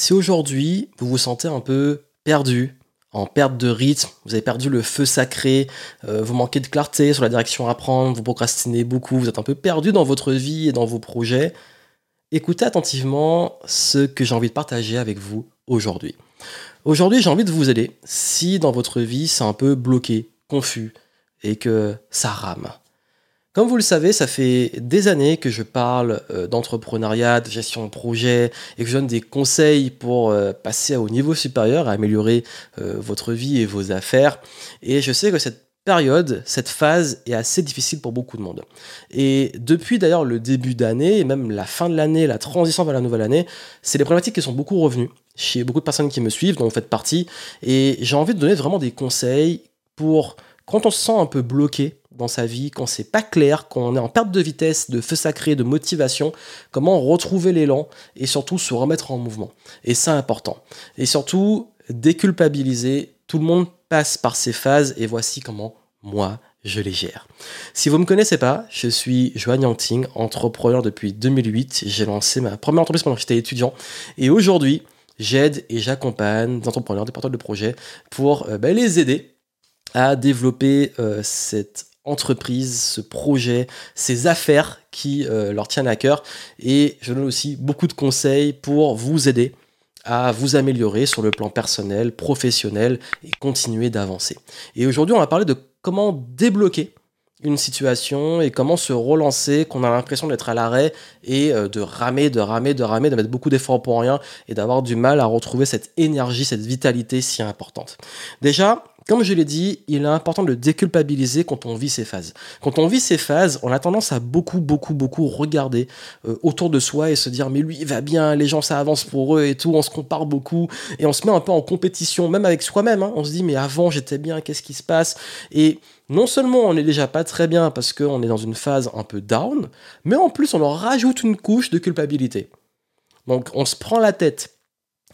Si aujourd'hui vous vous sentez un peu perdu, en perte de rythme, vous avez perdu le feu sacré, euh, vous manquez de clarté sur la direction à prendre, vous procrastinez beaucoup, vous êtes un peu perdu dans votre vie et dans vos projets, écoutez attentivement ce que j'ai envie de partager avec vous aujourd'hui. Aujourd'hui, j'ai envie de vous aider si dans votre vie c'est un peu bloqué, confus et que ça rame. Comme vous le savez, ça fait des années que je parle euh, d'entrepreneuriat, de gestion de projet et que je donne des conseils pour euh, passer au niveau supérieur, à améliorer euh, votre vie et vos affaires. Et je sais que cette période, cette phase est assez difficile pour beaucoup de monde. Et depuis d'ailleurs le début d'année, et même la fin de l'année, la transition vers la nouvelle année, c'est des problématiques qui sont beaucoup revenues chez beaucoup de personnes qui me suivent, dont vous faites partie. Et j'ai envie de donner vraiment des conseils pour quand on se sent un peu bloqué dans sa vie, quand c'est pas clair, quand on est en perte de vitesse, de feu sacré, de motivation, comment retrouver l'élan et surtout se remettre en mouvement. Et c'est important. Et surtout, déculpabiliser. Tout le monde passe par ces phases et voici comment moi je les gère. Si vous ne me connaissez pas, je suis Joanne Yangting, entrepreneur depuis 2008. J'ai lancé ma première entreprise pendant que j'étais étudiant. Et aujourd'hui, j'aide et j'accompagne des entrepreneurs, des porteurs de projets pour euh, ben, les aider à développer euh, cette entreprise, ce projet, ces affaires qui euh, leur tiennent à cœur. Et je donne aussi beaucoup de conseils pour vous aider à vous améliorer sur le plan personnel, professionnel et continuer d'avancer. Et aujourd'hui, on va parler de comment débloquer une situation et comment se relancer, qu'on a l'impression d'être à l'arrêt et euh, de ramer, de ramer, de ramer, de mettre beaucoup d'efforts pour rien et d'avoir du mal à retrouver cette énergie, cette vitalité si importante. Déjà, comme je l'ai dit, il est important de déculpabiliser quand on vit ces phases. Quand on vit ces phases, on a tendance à beaucoup, beaucoup, beaucoup regarder euh, autour de soi et se dire mais lui il va bien, les gens ça avance pour eux et tout, on se compare beaucoup et on se met un peu en compétition, même avec soi-même. Hein. On se dit mais avant j'étais bien, qu'est-ce qui se passe? Et non seulement on n'est déjà pas très bien parce qu'on est dans une phase un peu down, mais en plus on leur rajoute une couche de culpabilité. Donc on se prend la tête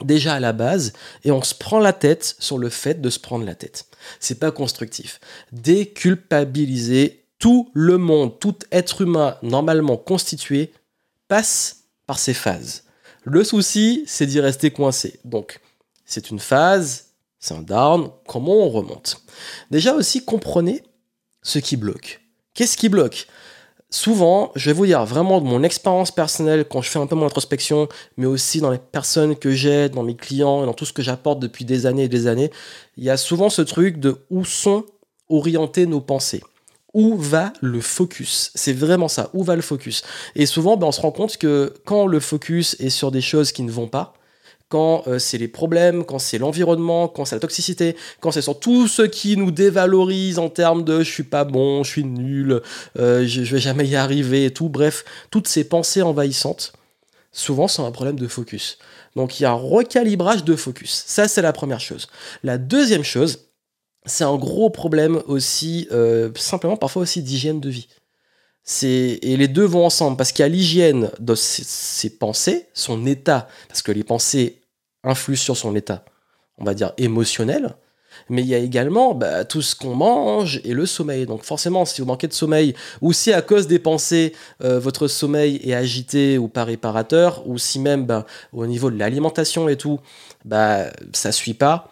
déjà à la base et on se prend la tête sur le fait de se prendre la tête. C'est pas constructif. Déculpabiliser tout le monde, tout être humain normalement constitué passe par ces phases. Le souci, c'est d'y rester coincé. Donc, c'est une phase, c'est un down, comment on remonte? Déjà aussi, comprenez ce qui bloque. Qu'est-ce qui bloque? Souvent, je vais vous dire vraiment de mon expérience personnelle quand je fais un peu mon introspection, mais aussi dans les personnes que j'aide, dans mes clients et dans tout ce que j'apporte depuis des années et des années, il y a souvent ce truc de où sont orientées nos pensées. Où va le focus? C'est vraiment ça, où va le focus? Et souvent, ben, on se rend compte que quand le focus est sur des choses qui ne vont pas, quand euh, c'est les problèmes, quand c'est l'environnement, quand c'est la toxicité, quand c'est sur tout ce qui nous dévalorise en termes de je suis pas bon, je suis nul, euh, je, vais jamais y arriver et tout, bref, toutes ces pensées envahissantes, souvent sont un problème de focus. Donc il y a un recalibrage de focus. Ça, c'est la première chose. La deuxième chose, c'est un gros problème aussi, euh, simplement parfois aussi d'hygiène de vie. Et les deux vont ensemble, parce qu'il y a l'hygiène de ses, pensées, son état, parce que les pensées influent sur son état, on va dire, émotionnel, mais il y a également bah, tout ce qu'on mange et le sommeil. Donc forcément, si vous manquez de sommeil, ou si à cause des pensées, euh, votre sommeil est agité ou pas réparateur, ou si même bah, au niveau de l'alimentation et tout, bah, ça ne suit pas,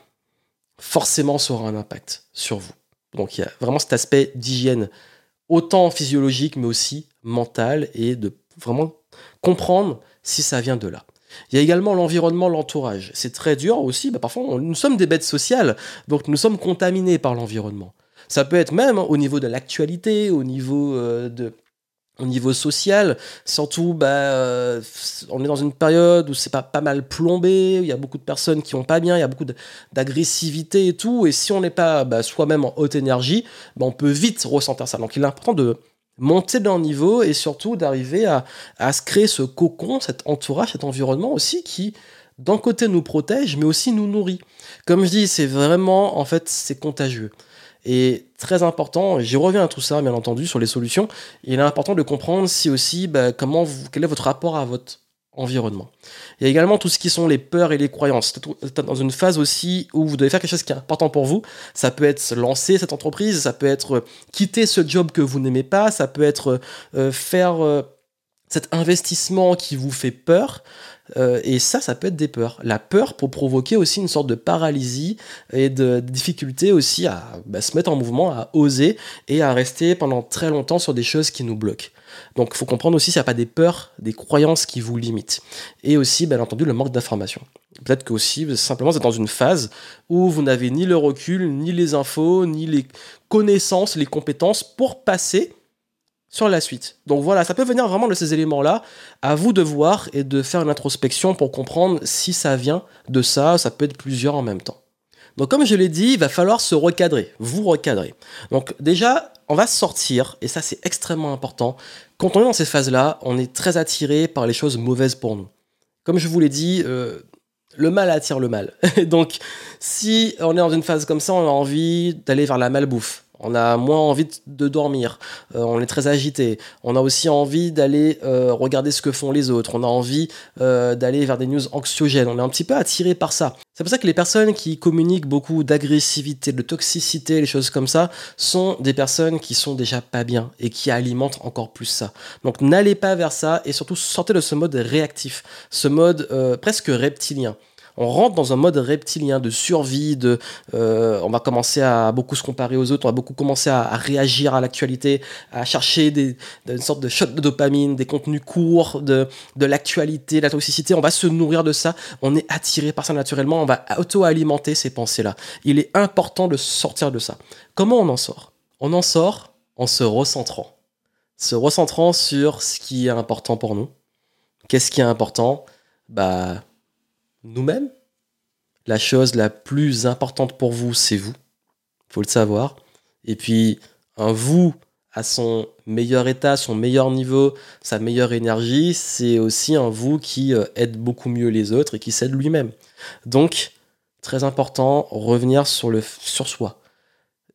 forcément ça aura un impact sur vous. Donc il y a vraiment cet aspect d'hygiène autant physiologique mais aussi mental et de vraiment comprendre si ça vient de là. Il y a également l'environnement, l'entourage. C'est très dur aussi. Bah, parfois, nous sommes des bêtes sociales, donc nous sommes contaminés par l'environnement. Ça peut être même au niveau de l'actualité, au niveau euh, de, au niveau social, surtout, bah, euh, on est dans une période où c'est pas, mal plombé, il y a beaucoup de personnes qui vont pas bien, il y a beaucoup d'agressivité et tout, et si on n'est pas bah, soi-même en haute énergie, bah, on peut vite ressentir ça. Donc il est important de monter d'un niveau et surtout d'arriver à, à se créer ce cocon, cet entourage, cet environnement aussi qui, d'un côté, nous protège, mais aussi nous nourrit. Comme je dis, c'est vraiment, en fait, c'est contagieux. Et très important, j'y reviens à tout ça, bien entendu, sur les solutions. Il est important de comprendre si aussi, bah, comment vous, quel est votre rapport à votre environnement. Il y a également tout ce qui sont les peurs et les croyances. Dans une phase aussi où vous devez faire quelque chose qui est important pour vous. Ça peut être lancer cette entreprise, ça peut être quitter ce job que vous n'aimez pas, ça peut être euh, faire euh, cet investissement qui vous fait peur. Euh, et ça, ça peut être des peurs. La peur pour provoquer aussi une sorte de paralysie et de, difficulté aussi à bah, se mettre en mouvement, à oser et à rester pendant très longtemps sur des choses qui nous bloquent. Donc il faut comprendre aussi s'il n'y a pas des peurs, des croyances qui vous limitent. Et aussi, bien entendu, le manque d'information. Peut-être que aussi, simplement, vous êtes dans une phase où vous n'avez ni le recul, ni les infos, ni les connaissances, les compétences pour passer sur la suite. Donc voilà, ça peut venir vraiment de ces éléments-là. À vous de voir et de faire une introspection pour comprendre si ça vient de ça, ça peut être plusieurs en même temps. Donc comme je l'ai dit, il va falloir se recadrer, vous recadrer. Donc déjà, on va sortir, et ça c'est extrêmement important. Quand on est dans ces phases-là, on est très attiré par les choses mauvaises pour nous. Comme je vous l'ai dit, euh, le mal attire le mal. Donc si on est dans une phase comme ça, on a envie d'aller vers la malbouffe on a moins envie de dormir, euh, on est très agité, on a aussi envie d'aller euh, regarder ce que font les autres, on a envie euh, d'aller vers des news anxiogènes, on est un petit peu attiré par ça. C'est pour ça que les personnes qui communiquent beaucoup d'agressivité, de toxicité, les choses comme ça, sont des personnes qui sont déjà pas bien et qui alimentent encore plus ça. Donc n'allez pas vers ça et surtout sortez de ce mode réactif, ce mode presque reptilien on rentre dans un mode reptilien de survie, de, euh, on va commencer à beaucoup se comparer aux autres, on va beaucoup commencer à, réagir à l'actualité, à chercher des, une sorte de shot de dopamine, des contenus courts, de, de l'actualité, la toxicité, on va se nourrir de ça, on est attiré par ça naturellement, on va auto-alimenter ces pensées-là. Il est important de sortir de ça. Comment on en sort? On en sort en se recentrant. Se recentrant sur ce qui est important pour nous. Qu'est-ce qui est important? Bah, nous-mêmes. La chose la plus importante pour vous, c'est vous. Faut le savoir. Et puis, un vous à son meilleur état, son meilleur niveau, sa meilleure énergie, c'est aussi un vous qui euh, aide beaucoup mieux les autres et qui s'aide lui-même. Donc, très important, revenir sur, le, sur soi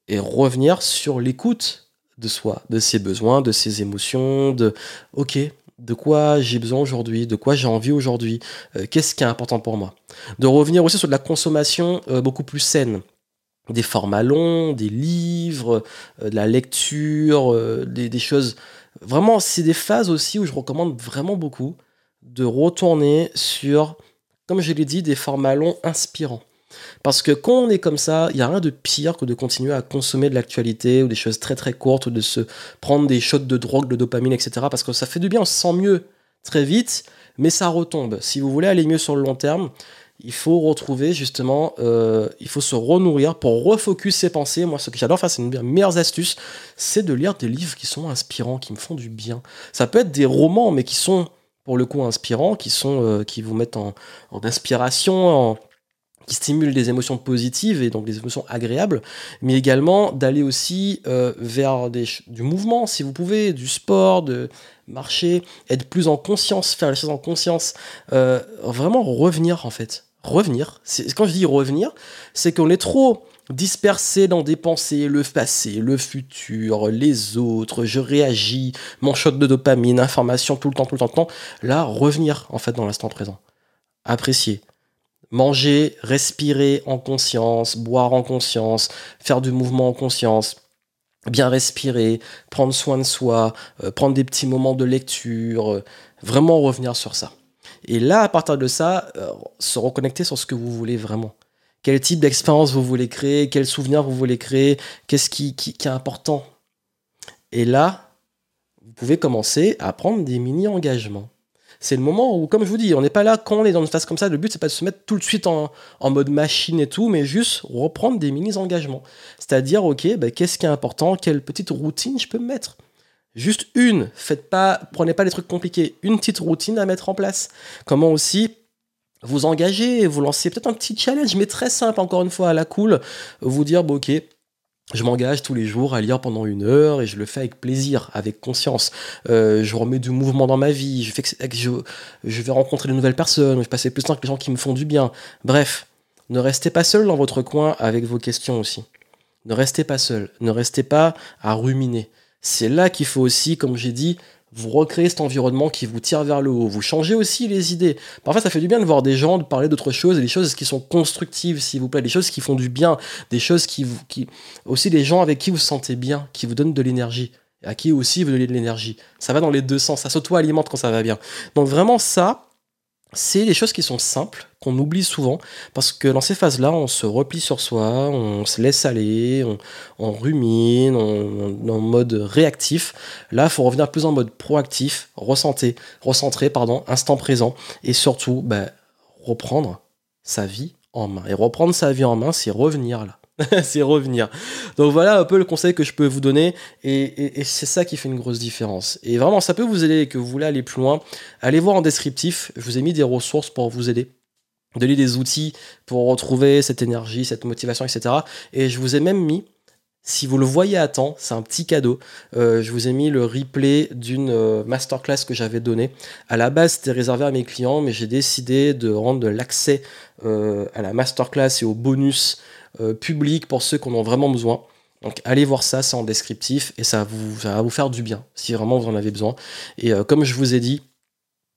et revenir sur l'écoute de soi, de ses besoins, de ses émotions, de OK, de quoi j'ai besoin aujourd'hui, de quoi j'ai envie aujourd'hui, euh, qu'est-ce qui est important pour moi. De revenir aussi sur de la consommation euh, beaucoup plus saine. Des formats longs, des livres, euh, de la lecture, des, choses. Vraiment, c'est des phases aussi où je recommande vraiment beaucoup de retourner sur, comme je l'ai dit, des formats longs inspirants. Parce que quand on est comme ça, il n'y a rien de pire que de continuer à consommer de l'actualité ou des choses très très courtes ou de se prendre des shots de drogue, de dopamine, etc. Parce que ça fait du bien, on se sent mieux très vite, mais ça retombe. Si vous voulez aller mieux sur le long terme, il faut retrouver justement, euh, il faut se renourrir pour refocus ses pensées. Moi, ce que j'adore faire, c'est une des meilleures astuces, c'est de lire des livres qui sont inspirants, qui me font du bien. Ça peut être des romans, mais qui sont pour le coup inspirants, qui sont, euh, qui vous mettent en, en inspiration, en, qui stimule des émotions positives et donc des émotions agréables, mais également d'aller aussi euh, vers du mouvement, si vous pouvez, du sport, de marcher, être plus en conscience, faire les choses en conscience, euh, vraiment revenir en fait. Revenir. Quand je dis revenir, c'est qu'on est trop dispersé dans des pensées, le passé, le futur, les autres, je réagis, mon shot de dopamine, information tout le temps, tout le temps, tout le temps. Là, revenir en fait dans l'instant présent. Apprécier manger, respirer en conscience, boire en conscience, faire du mouvement en conscience, bien respirer, prendre soin de soi, euh, prendre des petits moments de lecture, euh, vraiment revenir sur ça. Et là, à partir de ça, euh, se reconnecter sur ce que vous voulez vraiment. Quel type d'expérience vous voulez créer, quel souvenir vous voulez créer, qu'est-ce qui, qui est important? Et là, vous pouvez commencer à prendre des mini-engagements c'est le moment où, comme je vous dis, on n'est pas là quand on est dans une phase comme ça. Le but, c'est pas de se mettre tout de suite en, mode machine et tout, mais juste reprendre des mini-engagements. C'est-à-dire, ok, bah, qu'est-ce qui est important? Quelle petite routine je peux me mettre? Juste une. Faites pas, prenez pas des trucs compliqués. Une petite routine à mettre en place. Comment aussi vous engager, vous lancer peut-être un petit challenge, mais très simple, encore une fois, à la cool. Vous dire, bon, ok, je m'engage tous les jours à lire pendant une heure et je le fais avec plaisir, avec conscience. Euh, je remets du mouvement dans ma vie, je, je vais rencontrer de nouvelles personnes, je passe plus de temps avec les gens qui me font du bien. Bref, ne restez pas seul dans votre coin avec vos questions aussi. Ne restez pas seul, ne restez pas à ruminer. C'est là qu'il faut aussi, comme j'ai dit, vous recréez cet environnement qui vous tire vers le haut, vous changez aussi les idées. Parfois, ça fait du bien de voir des gens, de parler d'autres choses, et des choses qui sont constructives, s'il vous plaît, des choses qui font du bien, des choses qui, vous, qui... aussi des gens avec qui vous sentez bien, qui vous donnent de l'énergie, à qui aussi vous donnez de l'énergie. Ça va dans les deux sens, ça s'auto-alimente quand ça va bien. Donc vraiment ça, c'est des choses qui sont simples, qu'on oublie souvent, parce que dans ces phases-là, on se replie sur soi, on se laisse aller, on, rumine, on, est en mode réactif. Là, il faut revenir plus en mode proactif, ressentir, recentrer, pardon, instant présent, et surtout, bah, reprendre sa vie en main. Et reprendre sa vie en main, c'est revenir là. c'est revenir. Donc voilà un peu le conseil que je peux vous donner et, c'est ça qui fait une grosse différence. Et vraiment, ça peut vous aider et que vous voulez aller plus loin. Allez voir en descriptif, je vous ai mis des ressources pour vous aider donner des outils pour retrouver cette énergie, cette motivation, etc. Et je vous ai même mis, si vous le voyez à temps, c'est un petit cadeau. Euh, je vous ai mis le replay d'une euh, masterclass que j'avais donnée. À la base, c'était réservé à mes clients, mais j'ai décidé de rendre l'accès euh, à la masterclass et au bonus public pour ceux qui en ont vraiment besoin. Donc allez voir ça, c'est en descriptif et ça, va vous faire du bien si vraiment vous en avez besoin. Et euh, comme je vous ai dit,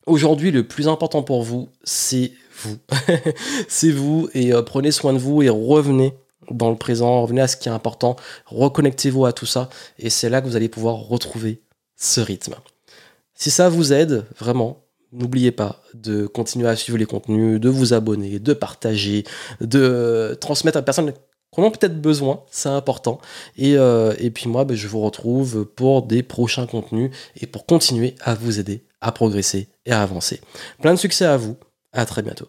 aujourd'hui le plus important pour vous, c'est vous. c'est vous et euh, prenez soin de vous et revenez dans le présent, revenez à ce qui est important, reconnectez-vous à tout ça et c'est là que vous allez pouvoir retrouver ce rythme. Si ça vous aide, vraiment, N'oubliez pas de continuer à suivre les contenus, de vous abonner, de partager, de transmettre à personne qui en ont peut-être besoin, c'est important. Et, euh, puis moi, ben, je vous retrouve pour des prochains contenus et pour continuer à vous aider à progresser et à avancer. Plein de succès à vous, à très bientôt.